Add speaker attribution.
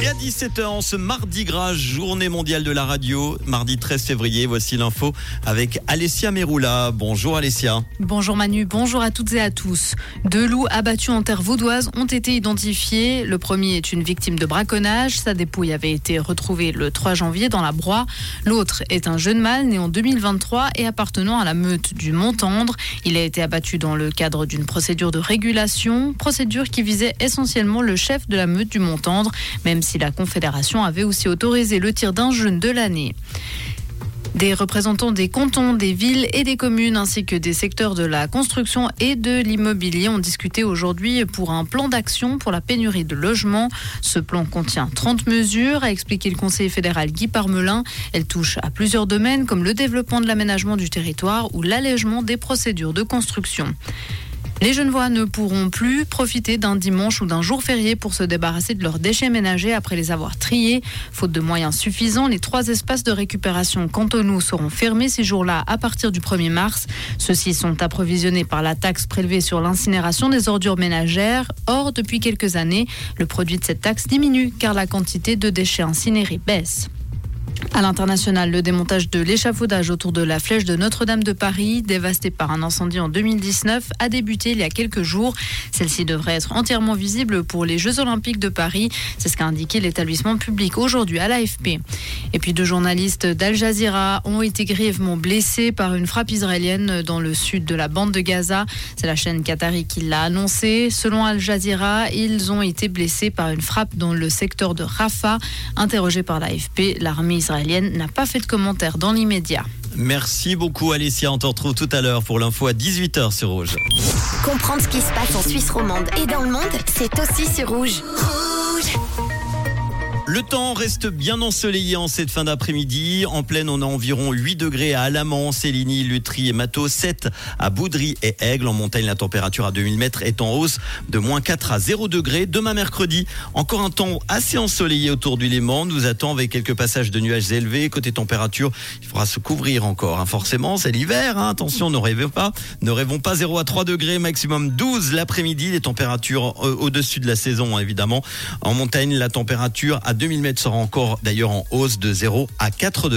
Speaker 1: Et à 17h, en ce mardi gras, journée mondiale de la radio, mardi 13 février, voici l'info avec Alessia Meroula. Bonjour Alessia.
Speaker 2: Bonjour Manu, bonjour à toutes et à tous. Deux loups abattus en terre vaudoise ont été identifiés. Le premier est une victime de braconnage. Sa dépouille avait été retrouvée le 3 janvier dans la broie. L'autre est un jeune mâle né en 2023 et appartenant à la meute du Mont-Tendre. Il a été abattu dans le cadre d'une procédure de régulation, procédure qui visait essentiellement le chef de la meute du Mont-Tendre, même la Confédération avait aussi autorisé le tir d'un jeune de l'année. Des représentants des cantons, des villes et des communes, ainsi que des secteurs de la construction et de l'immobilier ont discuté aujourd'hui pour un plan d'action pour la pénurie de logements. Ce plan contient 30 mesures, a expliqué le conseiller fédéral Guy Parmelin. Elle touche à plusieurs domaines comme le développement de l'aménagement du territoire ou l'allègement des procédures de construction. Les Genevois ne pourront plus profiter d'un dimanche ou d'un jour férié pour se débarrasser de leurs déchets ménagers après les avoir triés. Faute de moyens suffisants, les trois espaces de récupération cantonaux seront fermés ces jours-là à partir du 1er mars. Ceux-ci sont approvisionnés par la taxe prélevée sur l'incinération des ordures ménagères. Or, depuis quelques années, le produit de cette taxe diminue car la quantité de déchets incinérés baisse. À l'international, le démontage de l'échafaudage autour de la flèche de Notre-Dame de Paris, dévastée par un incendie en 2019, a débuté il y a quelques jours. Celle-ci devrait être entièrement visible pour les Jeux Olympiques de Paris. C'est ce qu'a indiqué l'établissement public aujourd'hui à l'AFP. Et puis deux journalistes d'Al Jazeera ont été grièvement blessés par une frappe israélienne dans le sud de la bande de Gaza. C'est la chaîne Qatari qui l'a annoncé. Selon Al Jazeera, ils ont été blessés par une frappe dans le secteur de Rafah. Interrogé par l'AFP, l'armée israélienne n'a pas fait de commentaires dans l'immédiat.
Speaker 1: Merci beaucoup Alessia, on te retrouve tout à l'heure pour l'info à 18h sur Rouge.
Speaker 3: Comprendre ce qui se passe en Suisse romande et dans le monde, c'est aussi sur Rouge. Rouge
Speaker 1: le temps reste bien ensoleillé en cette fin d'après-midi. En pleine, on a environ 8 degrés à Alamant, Céligny, Lutry et Mato, 7 à Boudry et Aigle. En montagne, la température à 2000 mètres est en hausse de moins 4 à 0 degrés. Demain mercredi, encore un temps assez ensoleillé autour du Léman. Nous attend avec quelques passages de nuages élevés. Côté température, il faudra se couvrir encore. Hein. Forcément, c'est l'hiver. Hein. Attention, ne rêvez pas. Ne rêvons pas 0 à 3 degrés, maximum 12 l'après-midi. Les températures euh, au-dessus de la saison, hein, évidemment. En montagne, la température à 2000 mètres sera encore d'ailleurs en hausse de 0 à 4 degrés.